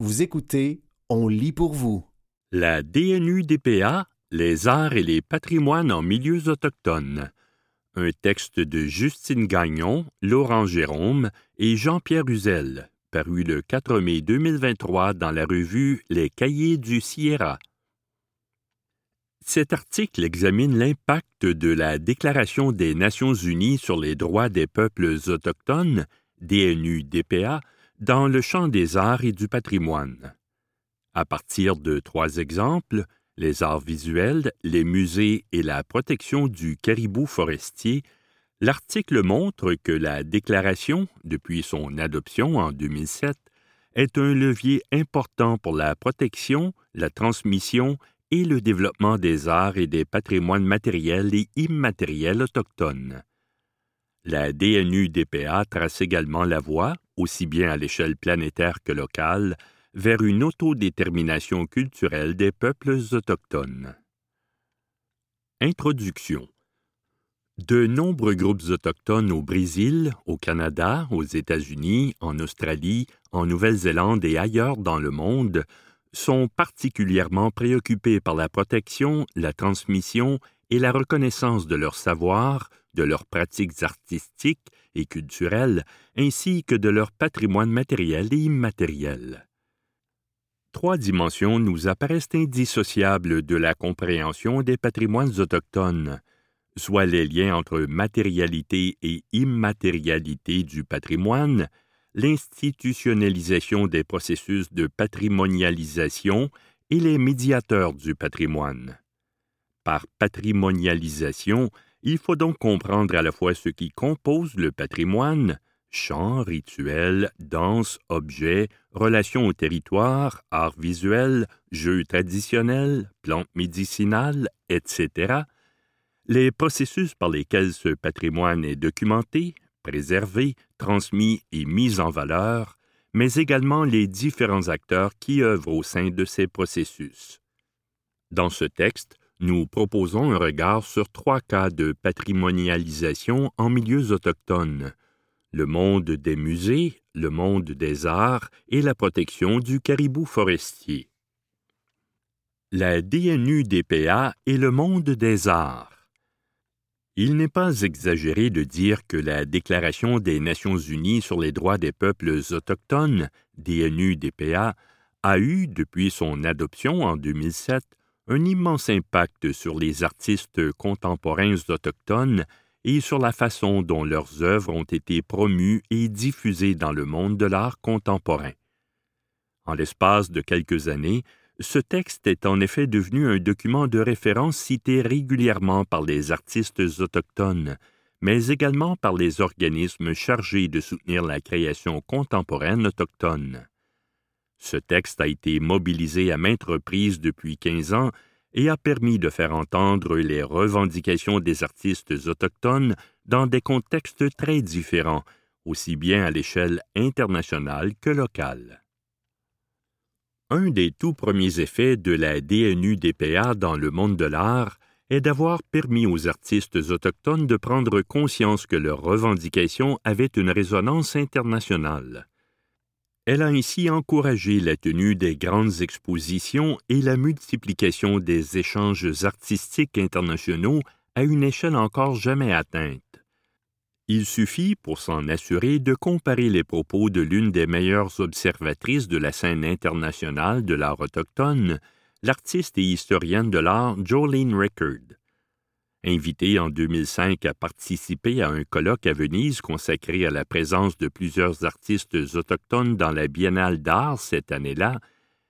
Vous écoutez On lit pour vous. La DNU-DPA, les arts et les patrimoines en milieux autochtones. Un texte de Justine Gagnon, Laurent Jérôme et Jean-Pierre Uzel, paru le 4 mai 2023 dans la revue Les Cahiers du Sierra. Cet article examine l'impact de la Déclaration des Nations unies sur les droits des peuples autochtones, DNU-DPA, dans le champ des arts et du patrimoine. À partir de trois exemples, les arts visuels, les musées et la protection du caribou forestier, l'article montre que la déclaration, depuis son adoption en 2007, est un levier important pour la protection, la transmission et le développement des arts et des patrimoines matériels et immatériels autochtones. La DNU-DPA trace également la voie, aussi bien à l'échelle planétaire que locale, vers une autodétermination culturelle des peuples autochtones. Introduction De nombreux groupes autochtones au Brésil, au Canada, aux États-Unis, en Australie, en Nouvelle-Zélande et ailleurs dans le monde sont particulièrement préoccupés par la protection, la transmission et la reconnaissance de leur savoir, de leurs pratiques artistiques et culturelles, ainsi que de leur patrimoine matériel et immatériel. Trois dimensions nous apparaissent indissociables de la compréhension des patrimoines autochtones, soit les liens entre matérialité et immatérialité du patrimoine, l'institutionnalisation des processus de patrimonialisation et les médiateurs du patrimoine. Par patrimonialisation, il faut donc comprendre à la fois ce qui compose le patrimoine, chants, rituels, danses, objets, relations au territoire, arts visuels, jeux traditionnels, plantes médicinales, etc., les processus par lesquels ce patrimoine est documenté, préservé, transmis et mis en valeur, mais également les différents acteurs qui œuvrent au sein de ces processus. Dans ce texte, nous proposons un regard sur trois cas de patrimonialisation en milieux autochtones, le monde des musées, le monde des arts et la protection du caribou forestier. La DNU-DPA et le monde des arts. Il n'est pas exagéré de dire que la Déclaration des Nations unies sur les droits des peuples autochtones, DNU-DPA, a eu, depuis son adoption en 2007, un immense impact sur les artistes contemporains autochtones et sur la façon dont leurs œuvres ont été promues et diffusées dans le monde de l'art contemporain. En l'espace de quelques années, ce texte est en effet devenu un document de référence cité régulièrement par les artistes autochtones, mais également par les organismes chargés de soutenir la création contemporaine autochtone. Ce texte a été mobilisé à maintes reprises depuis quinze ans et a permis de faire entendre les revendications des artistes autochtones dans des contextes très différents, aussi bien à l'échelle internationale que locale. Un des tout premiers effets de la DNU-DPA dans le monde de l'art est d'avoir permis aux artistes autochtones de prendre conscience que leurs revendications avaient une résonance internationale. Elle a ainsi encouragé la tenue des grandes expositions et la multiplication des échanges artistiques internationaux à une échelle encore jamais atteinte. Il suffit, pour s'en assurer, de comparer les propos de l'une des meilleures observatrices de la scène internationale de l'art autochtone, l'artiste et historienne de l'art Jolene Rickard. Invité en 2005 à participer à un colloque à Venise consacré à la présence de plusieurs artistes autochtones dans la Biennale d'art cette année-là,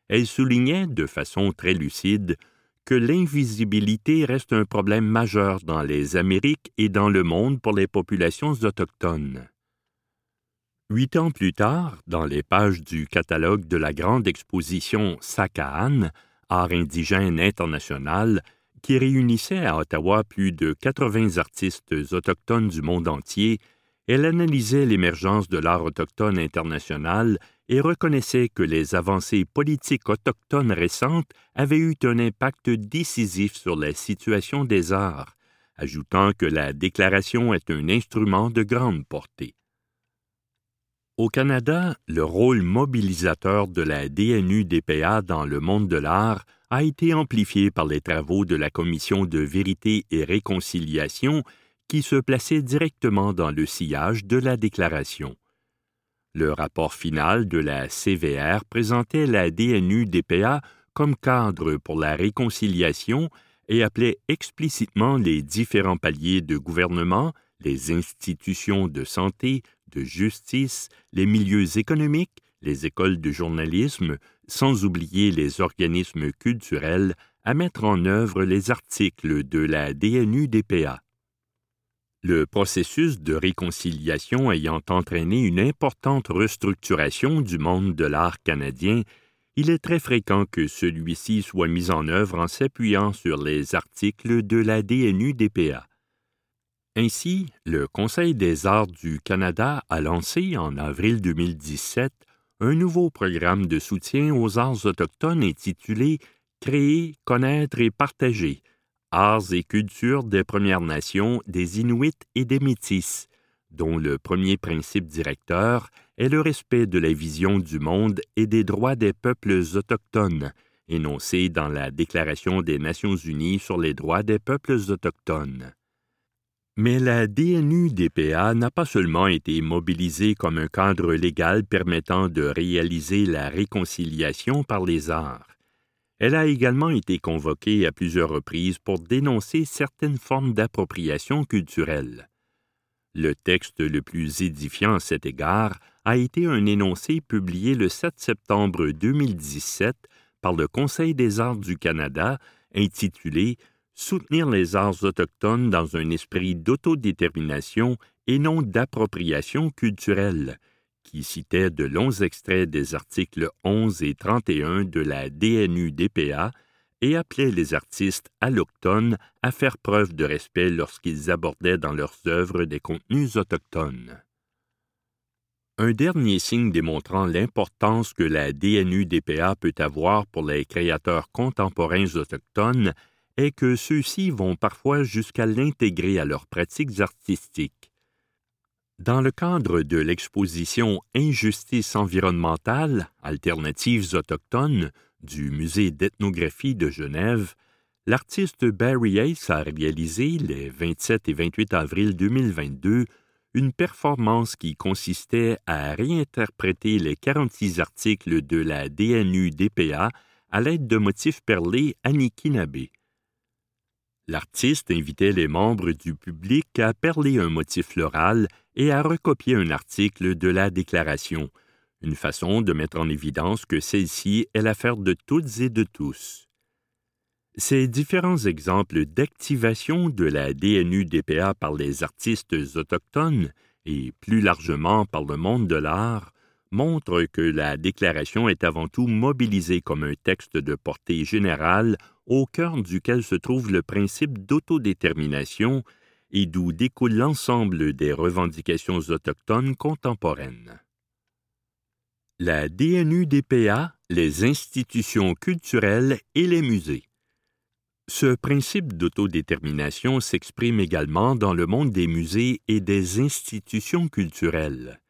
elle soulignait de façon très lucide que l'invisibilité reste un problème majeur dans les Amériques et dans le monde pour les populations autochtones. Huit ans plus tard, dans les pages du catalogue de la grande exposition Sakaan, Art indigène international, qui réunissait à Ottawa plus de 80 artistes autochtones du monde entier, elle analysait l'émergence de l'art autochtone international et reconnaissait que les avancées politiques autochtones récentes avaient eu un impact décisif sur la situation des arts, ajoutant que la déclaration est un instrument de grande portée. Au Canada, le rôle mobilisateur de la DNU-DPA dans le monde de l'art a été amplifié par les travaux de la Commission de vérité et réconciliation qui se plaçait directement dans le sillage de la déclaration. Le rapport final de la CVR présentait la DNU-DPA comme cadre pour la réconciliation et appelait explicitement les différents paliers de gouvernement, les institutions de santé, de justice, les milieux économiques, les écoles de journalisme, sans oublier les organismes culturels, à mettre en œuvre les articles de la DNU-DPA. Le processus de réconciliation ayant entraîné une importante restructuration du monde de l'art canadien, il est très fréquent que celui-ci soit mis en œuvre en s'appuyant sur les articles de la DNU-DPA. Ainsi, le Conseil des arts du Canada a lancé en avril 2017 un nouveau programme de soutien aux arts autochtones intitulé Créer, connaître et partager Arts et cultures des Premières Nations, des Inuits et des Métis, dont le premier principe directeur est le respect de la vision du monde et des droits des peuples autochtones, énoncé dans la Déclaration des Nations unies sur les droits des peuples autochtones. Mais la DNU-DPA n'a pas seulement été mobilisée comme un cadre légal permettant de réaliser la réconciliation par les arts. Elle a également été convoquée à plusieurs reprises pour dénoncer certaines formes d'appropriation culturelle. Le texte le plus édifiant à cet égard a été un énoncé publié le 7 septembre 2017 par le Conseil des arts du Canada intitulé soutenir les arts autochtones dans un esprit d'autodétermination et non d'appropriation culturelle, qui citait de longs extraits des articles 11 et 31 de la DNU-DPA et appelait les artistes allochtones à faire preuve de respect lorsqu'ils abordaient dans leurs œuvres des contenus autochtones. Un dernier signe démontrant l'importance que la DNU-DPA peut avoir pour les créateurs contemporains autochtones est que ceux-ci vont parfois jusqu'à l'intégrer à leurs pratiques artistiques. Dans le cadre de l'exposition Injustice environnementale, alternatives autochtones du Musée d'ethnographie de Genève, l'artiste Barry Ace a réalisé les 27 et 28 avril 2022 une performance qui consistait à réinterpréter les 46 articles de la DNU-DPA à l'aide de motifs perlés Anikinabe. L'artiste invitait les membres du public à perler un motif floral et à recopier un article de la Déclaration, une façon de mettre en évidence que celle-ci est l'affaire de toutes et de tous. Ces différents exemples d'activation de la DNU-DPA par les artistes autochtones et plus largement par le monde de l'art montrent que la Déclaration est avant tout mobilisée comme un texte de portée générale au cœur duquel se trouve le principe d'autodétermination et d'où découle l'ensemble des revendications autochtones contemporaines. La DNU-DPA, les institutions culturelles et les musées. Ce principe d'autodétermination s'exprime également dans le monde des musées et des institutions culturelles.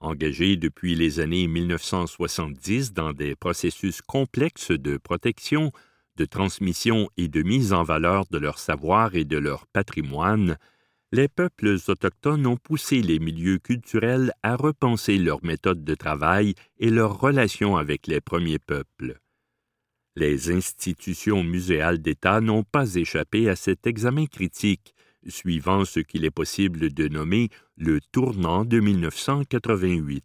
Engagés depuis les années 1970 dans des processus complexes de protection, de transmission et de mise en valeur de leur savoir et de leur patrimoine, les peuples autochtones ont poussé les milieux culturels à repenser leurs méthodes de travail et leurs relations avec les premiers peuples. Les institutions muséales d'État n'ont pas échappé à cet examen critique, suivant ce qu'il est possible de nommer le tournant de 1988.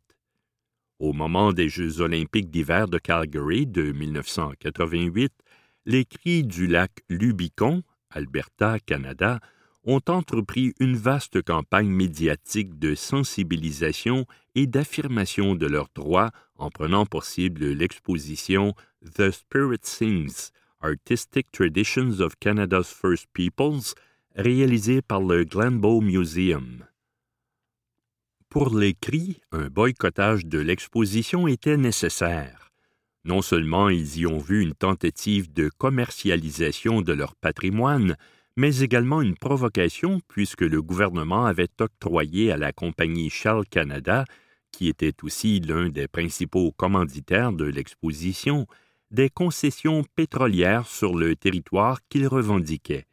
Au moment des Jeux olympiques d'hiver de Calgary de 1988, les cris du lac Lubicon, Alberta, Canada, ont entrepris une vaste campagne médiatique de sensibilisation et d'affirmation de leurs droits en prenant pour cible l'exposition The Spirit Sings, Artistic Traditions of Canada's First Peoples, réalisée par le Glenbow Museum. Pour les cris, un boycottage de l'exposition était nécessaire. Non seulement ils y ont vu une tentative de commercialisation de leur patrimoine, mais également une provocation puisque le gouvernement avait octroyé à la compagnie Shell Canada, qui était aussi l'un des principaux commanditaires de l'exposition, des concessions pétrolières sur le territoire qu'il revendiquait.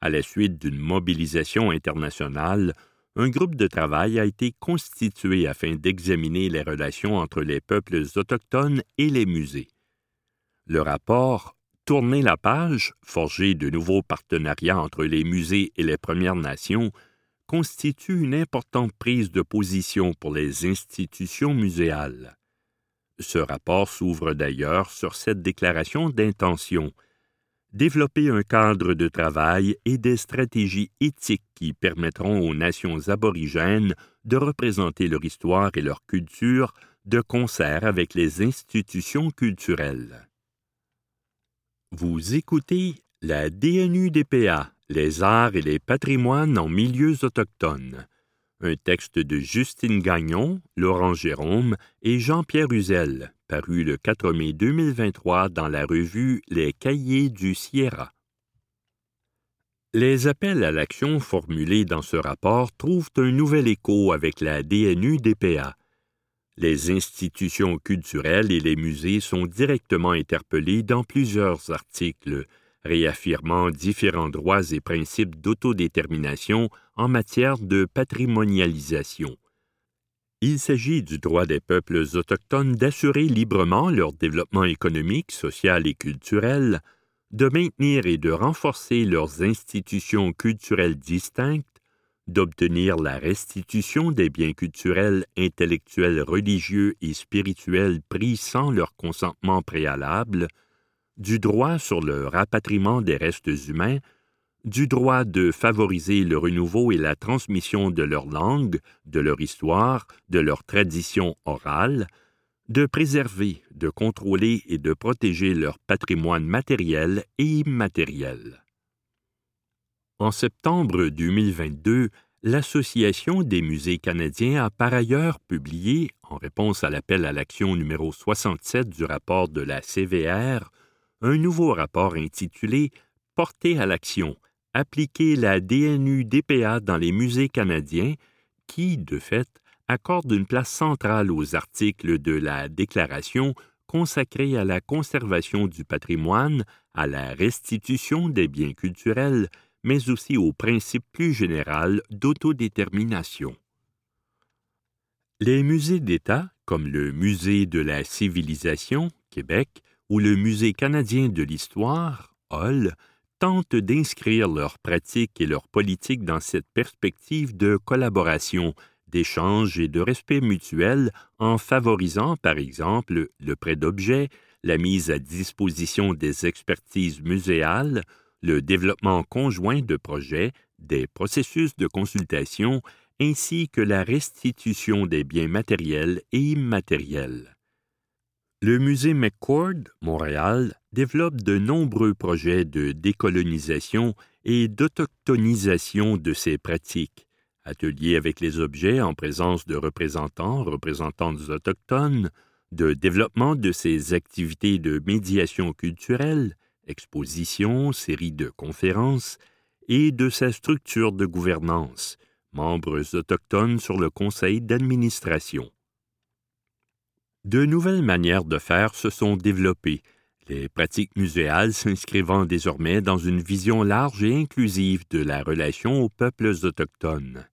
À la suite d'une mobilisation internationale, un groupe de travail a été constitué afin d'examiner les relations entre les peuples autochtones et les musées. Le rapport Tourner la page, forger de nouveaux partenariats entre les musées et les Premières Nations, constitue une importante prise de position pour les institutions muséales. Ce rapport s'ouvre d'ailleurs sur cette déclaration d'intention développer un cadre de travail et des stratégies éthiques qui permettront aux nations aborigènes de représenter leur histoire et leur culture de concert avec les institutions culturelles. Vous écoutez la DNUDPA, les arts et les patrimoines en milieux autochtones, un texte de Justine Gagnon, Laurent Jérôme et Jean-Pierre Uzel, paru le 4 mai 2023 dans la revue Les Cahiers du Sierra. Les appels à l'action formulés dans ce rapport trouvent un nouvel écho avec la DNU-DPA. Les institutions culturelles et les musées sont directement interpellés dans plusieurs articles, réaffirmant différents droits et principes d'autodétermination en matière de patrimonialisation. Il s'agit du droit des peuples autochtones d'assurer librement leur développement économique, social et culturel, de maintenir et de renforcer leurs institutions culturelles distinctes, d'obtenir la restitution des biens culturels, intellectuels, religieux et spirituels pris sans leur consentement préalable, du droit sur le rapatriement des restes humains, du droit de favoriser le renouveau et la transmission de leur langue, de leur histoire, de leur tradition orale, de préserver, de contrôler et de protéger leur patrimoine matériel et immatériel. En septembre 2022, l'Association des musées canadiens a par ailleurs publié, en réponse à l'appel à l'action numéro 67 du rapport de la CVR, un nouveau rapport intitulé Porter à l'action, appliquer la DNU-DPA dans les musées canadiens qui, de fait, accorde une place centrale aux articles de la Déclaration consacrés à la conservation du patrimoine, à la restitution des biens culturels, mais aussi au principe plus général d'autodétermination. Les musées d'État, comme le Musée de la civilisation, Québec, ou le Musée canadien de l'histoire, Hall, tentent d'inscrire leurs pratiques et leurs politiques dans cette perspective de collaboration, d'échange et de respect mutuel en favorisant, par exemple, le prêt d'objets, la mise à disposition des expertises muséales, le développement conjoint de projets, des processus de consultation, ainsi que la restitution des biens matériels et immatériels. Le musée McCord, Montréal, développe de nombreux projets de décolonisation et d'autochtonisation de ces pratiques, ateliers avec les objets en présence de représentants, représentantes autochtones, de développement de ces activités de médiation culturelle, expositions, séries de conférences, et de sa structure de gouvernance, membres autochtones sur le conseil d'administration. De nouvelles manières de faire se sont développées, les pratiques muséales s'inscrivant désormais dans une vision large et inclusive de la relation aux peuples autochtones.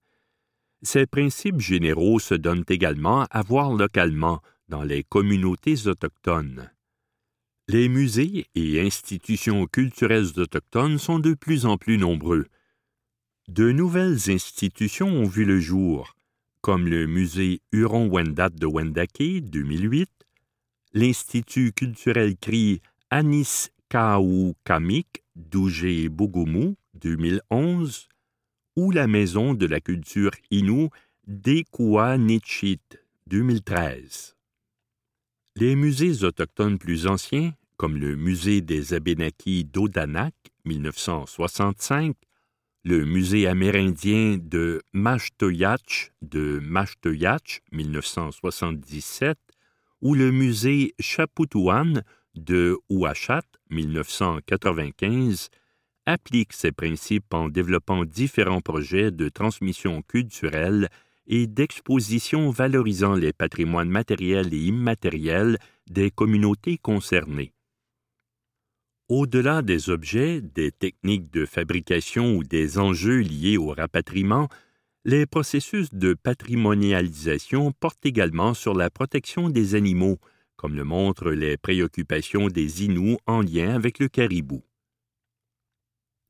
Ces principes généraux se donnent également à voir localement dans les communautés autochtones. Les musées et institutions culturelles autochtones sont de plus en plus nombreux. De nouvelles institutions ont vu le jour, comme le musée Huron-Wendat de Wendake 2008, l'Institut culturel CRI Anis Kamik d'Ougé Bougoumu 2011 ou la Maison de la culture Innu d'Ekouanichit 2013. Les musées autochtones plus anciens, comme le Musée des Abénakis d'Odanak 1965, le musée amérindien de Mashtoyach de Mashtoyach 1977 ou le musée Chaputouan de Ouachat 1995 appliquent ces principes en développant différents projets de transmission culturelle et d'expositions valorisant les patrimoines matériels et immatériels des communautés concernées. Au-delà des objets, des techniques de fabrication ou des enjeux liés au rapatriement, les processus de patrimonialisation portent également sur la protection des animaux, comme le montrent les préoccupations des Inuits en lien avec le caribou.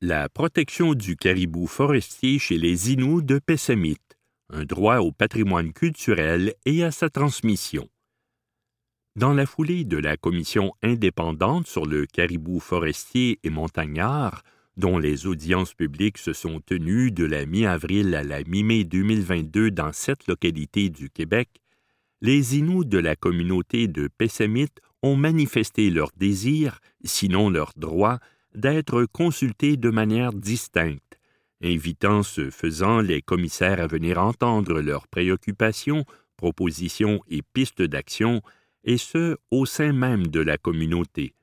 La protection du caribou forestier chez les Inuits de Pessamit, un droit au patrimoine culturel et à sa transmission. Dans la foulée de la commission indépendante sur le caribou forestier et montagnard, dont les audiences publiques se sont tenues de la mi-avril à la mi-mai 2022 dans sept localités du Québec, les Inuits de la communauté de Pessamit ont manifesté leur désir, sinon leur droit, d'être consultés de manière distincte, invitant ce faisant les commissaires à venir entendre leurs préoccupations, propositions et pistes d'action, et ce, au sein même de la communauté.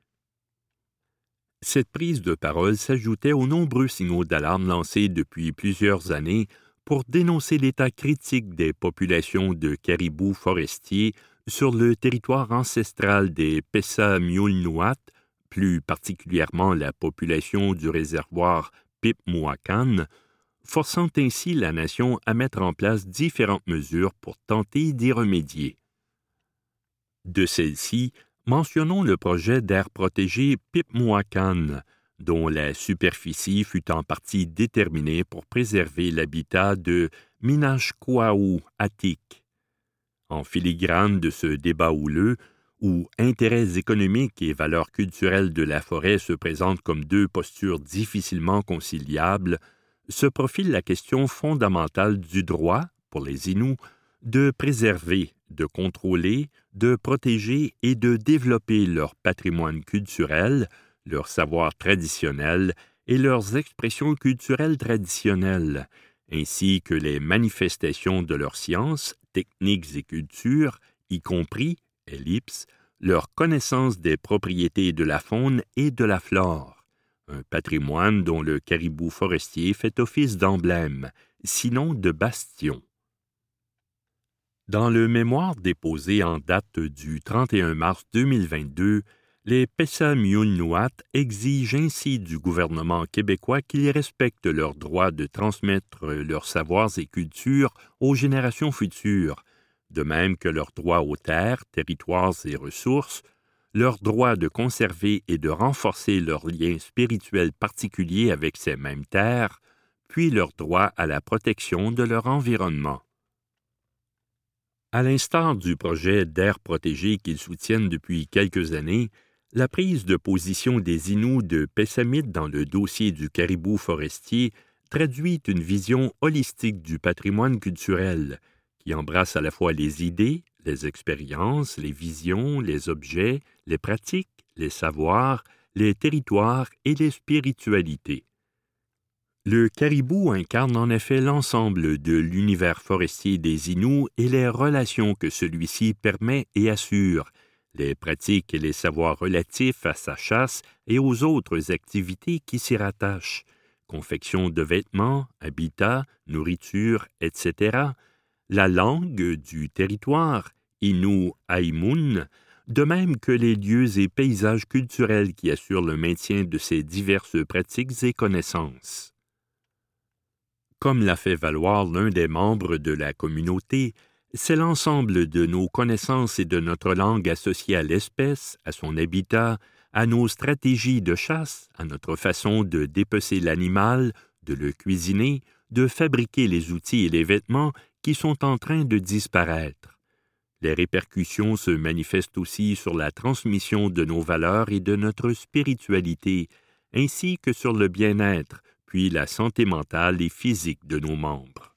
Cette prise de parole s'ajoutait aux nombreux signaux d'alarme lancés depuis plusieurs années pour dénoncer l'état critique des populations de caribous forestiers sur le territoire ancestral des Pessa-Miulnuat, plus particulièrement la population du réservoir Pipmuakan, forçant ainsi la nation à mettre en place différentes mesures pour tenter d'y remédier. De celles-ci, mentionnons le projet d'air protégé Pipmuakan, dont la superficie fut en partie déterminée pour préserver l'habitat de Minashquaou Atik. En filigrane de ce débat houleux, où intérêts économiques et valeurs culturelles de la forêt se présentent comme deux postures difficilement conciliables, se profile la question fondamentale du droit, pour les Inuits, de préserver, de contrôler, de protéger et de développer leur patrimoine culturel, leur savoir traditionnel et leurs expressions culturelles traditionnelles, ainsi que les manifestations de leurs sciences, techniques et cultures, y compris ellipse, leur connaissance des propriétés de la faune et de la flore, un patrimoine dont le caribou forestier fait office d'emblème, sinon de bastion. Dans le mémoire déposé en date du 31 mars 2022, les Pessa-Miulnuat exigent ainsi du gouvernement québécois qu'il respecte leur droit de transmettre leurs savoirs et cultures aux générations futures, de même que leurs droits aux terres, territoires et ressources, leur droit de conserver et de renforcer leurs liens spirituels particuliers avec ces mêmes terres, puis leur droit à la protection de leur environnement. À l'instar du projet d'air protégé qu'ils soutiennent depuis quelques années, la prise de position des Inuits de Pessamit dans le dossier du caribou forestier traduit une vision holistique du patrimoine culturel, qui embrasse à la fois les idées, les expériences, les visions, les objets, les pratiques, les savoirs, les territoires et les spiritualités. Le caribou incarne en effet l'ensemble de l'univers forestier des Inuits et les relations que celui-ci permet et assure, les pratiques et les savoirs relatifs à sa chasse et aux autres activités qui s'y rattachent, confection de vêtements, habitat, nourriture, etc., la langue du territoire, Inu Aimun, de même que les lieux et paysages culturels qui assurent le maintien de ces diverses pratiques et connaissances. Comme l'a fait valoir l'un des membres de la communauté, c'est l'ensemble de nos connaissances et de notre langue associées à l'espèce, à son habitat, à nos stratégies de chasse, à notre façon de dépecer l'animal, de le cuisiner, de fabriquer les outils et les vêtements qui sont en train de disparaître. Les répercussions se manifestent aussi sur la transmission de nos valeurs et de notre spiritualité, ainsi que sur le bien-être, puis la santé mentale et physique de nos membres.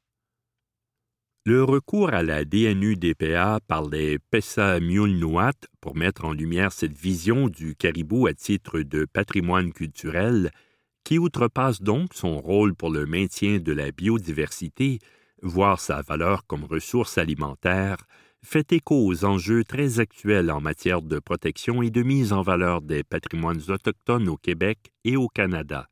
Le recours à la DNU-DPA par les Pessa Miulnuat pour mettre en lumière cette vision du caribou à titre de patrimoine culturel, qui outrepasse donc son rôle pour le maintien de la biodiversité, voir sa valeur comme ressource alimentaire, fait écho aux enjeux très actuels en matière de protection et de mise en valeur des patrimoines autochtones au Québec et au Canada.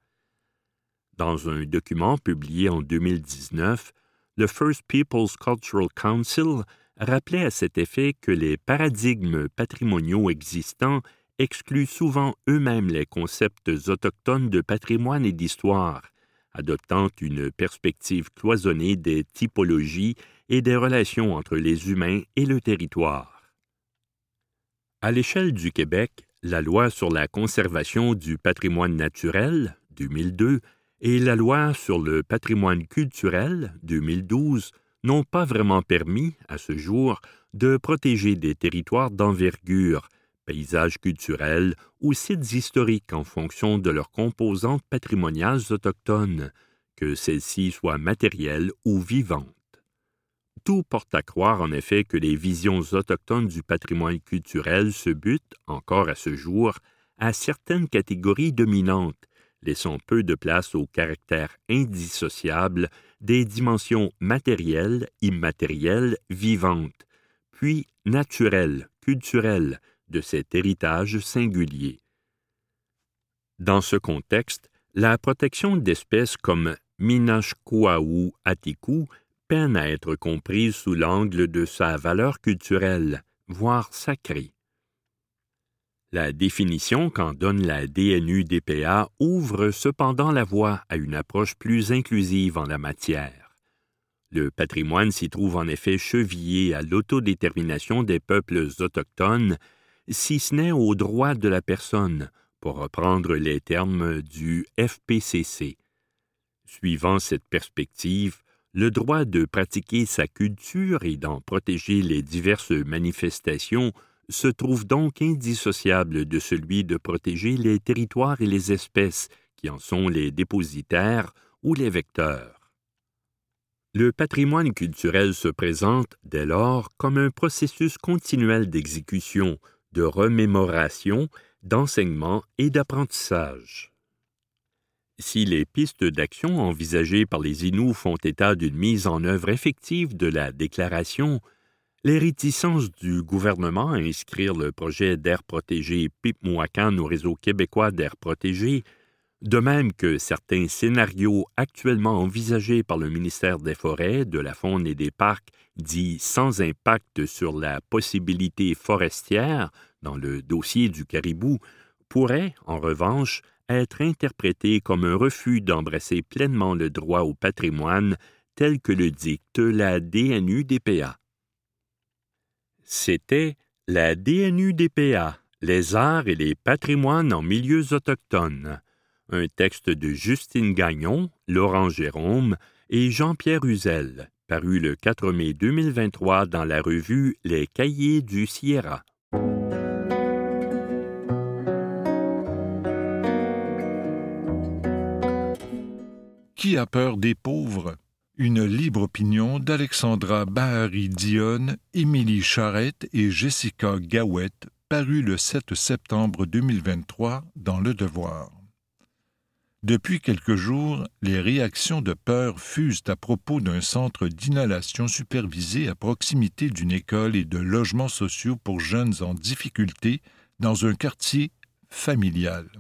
Dans un document publié en 2019, le First Peoples Cultural Council rappelait à cet effet que les paradigmes patrimoniaux existants excluent souvent eux-mêmes les concepts autochtones de patrimoine et d'histoire, adoptant une perspective cloisonnée des typologies et des relations entre les humains et le territoire. À l'échelle du Québec, la loi sur la conservation du patrimoine naturel, 2002, et la loi sur le patrimoine culturel, 2012, n'ont pas vraiment permis, à ce jour, de protéger des territoires d'envergure, paysages culturels ou sites historiques en fonction de leurs composantes patrimoniales autochtones, que celles-ci soient matérielles ou vivantes. Tout porte à croire en effet que les visions autochtones du patrimoine culturel se butent, encore à ce jour, à certaines catégories dominantes, laissant peu de place au caractère indissociable des dimensions matérielles, immatérielles, vivantes, puis naturelles, culturelles, de cet héritage singulier. Dans ce contexte, la protection d'espèces comme Minashkuaou atiku peine à être comprise sous l'angle de sa valeur culturelle, voire sacrée. La définition qu'en donne la DNU-DPA ouvre cependant la voie à une approche plus inclusive en la matière. Le patrimoine s'y trouve en effet chevillé à l'autodétermination des peuples autochtones si ce n'est au droit de la personne, pour reprendre les termes du FPCC. Suivant cette perspective, le droit de pratiquer sa culture et d'en protéger les diverses manifestations se trouve donc indissociable de celui de protéger les territoires et les espèces qui en sont les dépositaires ou les vecteurs. Le patrimoine culturel se présente, dès lors, comme un processus continuel d'exécution, de remémoration, d'enseignement et d'apprentissage. Si les pistes d'action envisagées par les Inuits font état d'une mise en œuvre effective de la déclaration, les réticences du gouvernement à inscrire le projet d'air protégé Pipmouacan au réseau québécois d'air protégé, de même que certains scénarios actuellement envisagés par le ministère des Forêts, de la Faune et des Parcs dit sans impact sur la possibilité forestière dans le dossier du caribou, pourrait, en revanche, être interprété comme un refus d'embrasser pleinement le droit au patrimoine tel que le dicte la DNU-DPA. C'était la DNU-DPA, les arts et les patrimoines en milieux autochtones, un texte de Justine Gagnon, Laurent Jérôme et Jean-Pierre Uzel, paru le 4 mai 2023 dans la revue Les Cahiers du Sierra. Qui a peur des pauvres? Une libre opinion d'Alexandra Bahari Dionne, Émilie Charette et Jessica Gawette, paru le 7 septembre 2023 dans Le Devoir. Depuis quelques jours, les réactions de peur fusent à propos d'un centre d'inhalation supervisé à proximité d'une école et de logements sociaux pour jeunes en difficulté dans un quartier familial.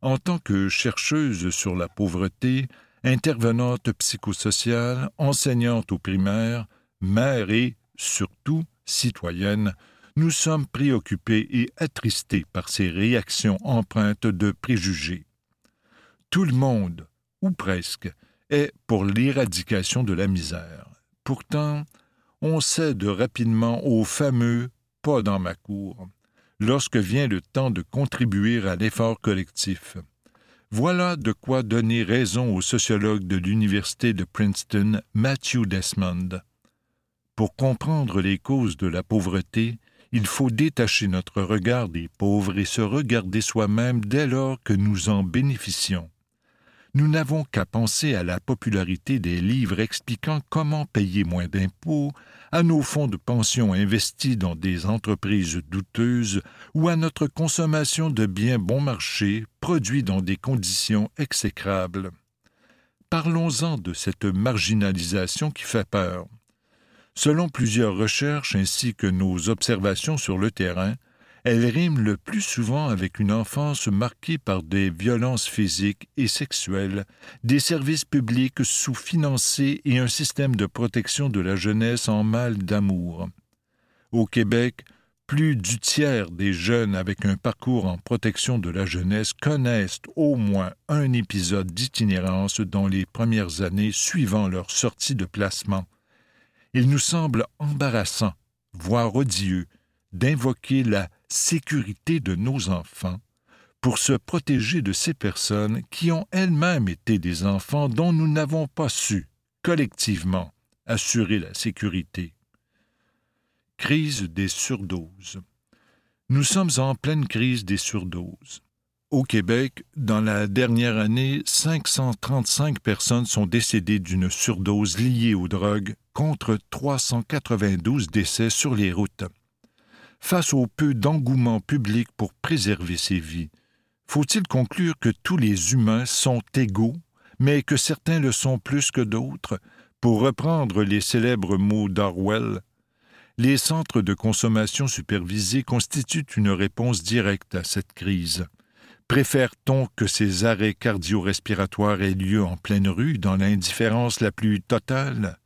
En tant que chercheuse sur la pauvreté, intervenante psychosociale, enseignante au primaire, mère et, surtout, citoyenne, nous sommes préoccupés et attristés par ces réactions empreintes de préjugés tout le monde, ou presque, est pour l'éradication de la misère. Pourtant, on cède rapidement au fameux pas dans ma cour lorsque vient le temps de contribuer à l'effort collectif. Voilà de quoi donner raison au sociologue de l'Université de Princeton, Matthew Desmond. Pour comprendre les causes de la pauvreté, il faut détacher notre regard des pauvres et se regarder soi-même dès lors que nous en bénéficions nous n'avons qu'à penser à la popularité des livres expliquant comment payer moins d'impôts, à nos fonds de pension investis dans des entreprises douteuses ou à notre consommation de biens bon marché produits dans des conditions exécrables. Parlons-en de cette marginalisation qui fait peur. Selon plusieurs recherches ainsi que nos observations sur le terrain, Elle rime le plus souvent avec une enfance marquée par des violences physiques et sexuelles, des services publics sous-financés et un système de protection de la jeunesse en mal d'amour. Au Québec, plus du tiers des jeunes avec un parcours en protection de la jeunesse connaissent au moins un épisode d'itinérance dans les premières années suivant leur sortie de placement. Il nous semble embarrassant, voire odieux, d'invoquer la sécurité de nos enfants pour se protéger de ces personnes qui ont elles-mêmes été des enfants dont nous n'avons pas su, collectivement, assurer la sécurité. Crise des surdoses. Nous sommes en pleine crise des surdoses. Au Québec, dans la dernière année, 535 personnes sont décédées d'une surdose liée aux drogues contre 392 décès sur les routes. Face au peu d'engouement public pour préserver ces vies, faut-il conclure que tous les humains sont égaux, mais que certains le sont plus que d'autres, pour reprendre les célèbres mots d'Orwell les centres de consommation supervisés constituent une réponse directe à cette crise. Préfère-t-on que ces arrêts cardio-respiratoires aient lieu en pleine rue, dans l'indifférence la plus totale?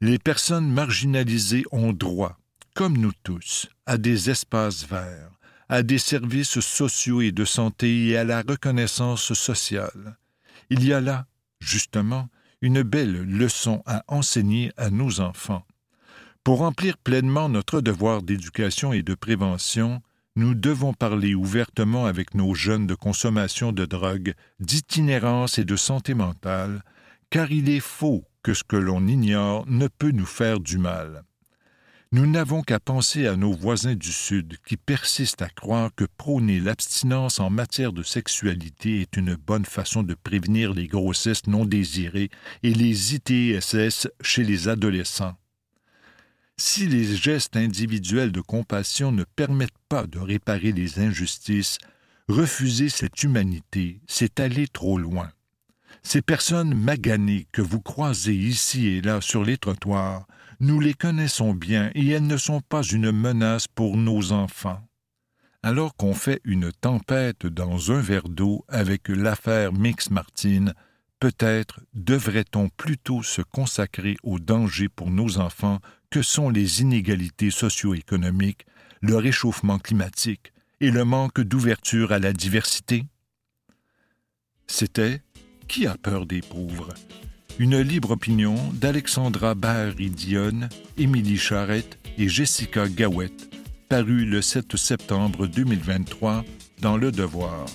Les personnes marginalisées ont droit, comme nous tous, à des espaces verts, à des services sociaux et de santé et à la reconnaissance sociale. Il y a là, justement, une belle leçon à enseigner à nos enfants. Pour remplir pleinement notre devoir d'éducation et de prévention, nous devons parler ouvertement avec nos jeunes de consommation de drogue, d'itinérance et de santé mentale, car il est faux que ce que l'on ignore ne peut nous faire du mal. Nous n'avons qu'à penser à nos voisins du Sud qui persistent à croire que prôner l'abstinence en matière de sexualité est une bonne façon de prévenir les grossesses non désirées et les ITSS chez les adolescents. Si les gestes individuels de compassion ne permettent pas de réparer les injustices, refuser cette humanité, c'est aller trop loin. Ces personnes maganées que vous croisez ici et là sur les trottoirs, nous les connaissons bien et elles ne sont pas une menace pour nos enfants. Alors qu'on fait une tempête dans un verre d'eau avec l'affaire Mix Martin, peut-être devrait-on plutôt se consacrer aux dangers pour nos enfants que sont les inégalités socio-économiques, le réchauffement climatique et le manque d'ouverture à la diversité? C'était Qui a peur des pauvres? Une libre opinion d'Alexandra Bahari-Dionne, Émilie Charette et Jessica Gawette, paru le 7 septembre 2023 dans Le Devoir.